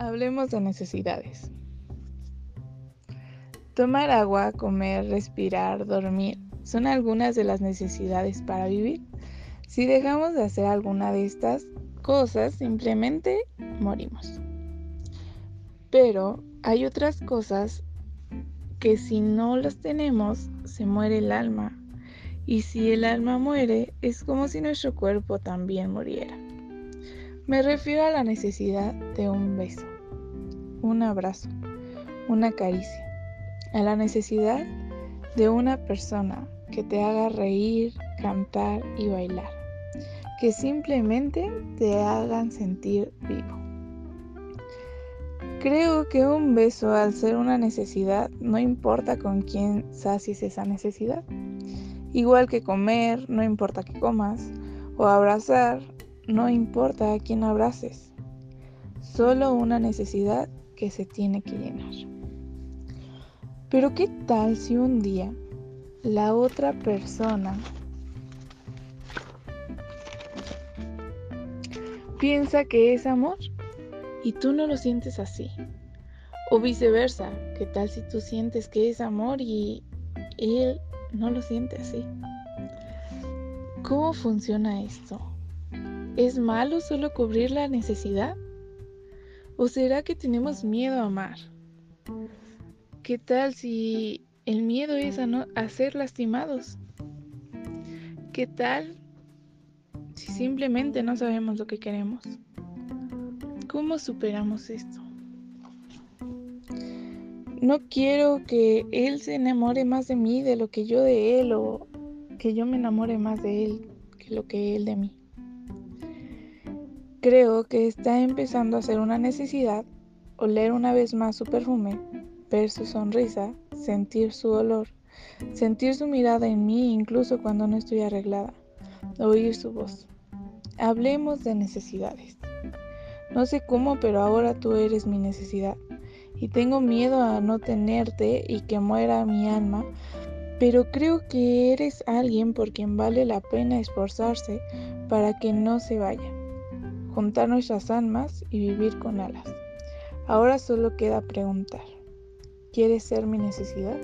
Hablemos de necesidades. Tomar agua, comer, respirar, dormir son algunas de las necesidades para vivir. Si dejamos de hacer alguna de estas cosas, simplemente morimos. Pero hay otras cosas que si no las tenemos, se muere el alma. Y si el alma muere, es como si nuestro cuerpo también muriera. Me refiero a la necesidad de un beso, un abrazo, una caricia, a la necesidad de una persona que te haga reír, cantar y bailar, que simplemente te hagan sentir vivo. Creo que un beso al ser una necesidad no importa con quién sacies esa necesidad. Igual que comer, no importa que comas, o abrazar, no importa a quién abraces. Solo una necesidad que se tiene que llenar. Pero ¿qué tal si un día la otra persona piensa que es amor y tú no lo sientes así. O viceversa, ¿qué tal si tú sientes que es amor y él no lo siente así? ¿Cómo funciona esto? ¿Es malo solo cubrir la necesidad? ¿O será que tenemos miedo a amar? ¿Qué tal si el miedo es a, no, ser lastimados? ¿Qué tal si simplemente no sabemos lo que queremos? ¿Cómo superamos esto? No quiero que él se enamore más de mí de lo que yo de él o que yo me enamore más de él que lo que él de mí. Creo que está empezando a ser una necesidad oler una vez más su perfume, ver su sonrisa, sentir su olor, sentir su mirada en mí incluso cuando no estoy arreglada, oír su voz. Hablemos de necesidades. No sé cómo, pero ahora tú eres mi necesidad. Y tengo miedo a no tenerte y que muera mi alma, pero creo que eres alguien por quien vale la pena esforzarse para que no se vaya. Juntar nuestras almas y vivir con alas. Ahora solo queda preguntar, ¿quieres ser mi necesidad?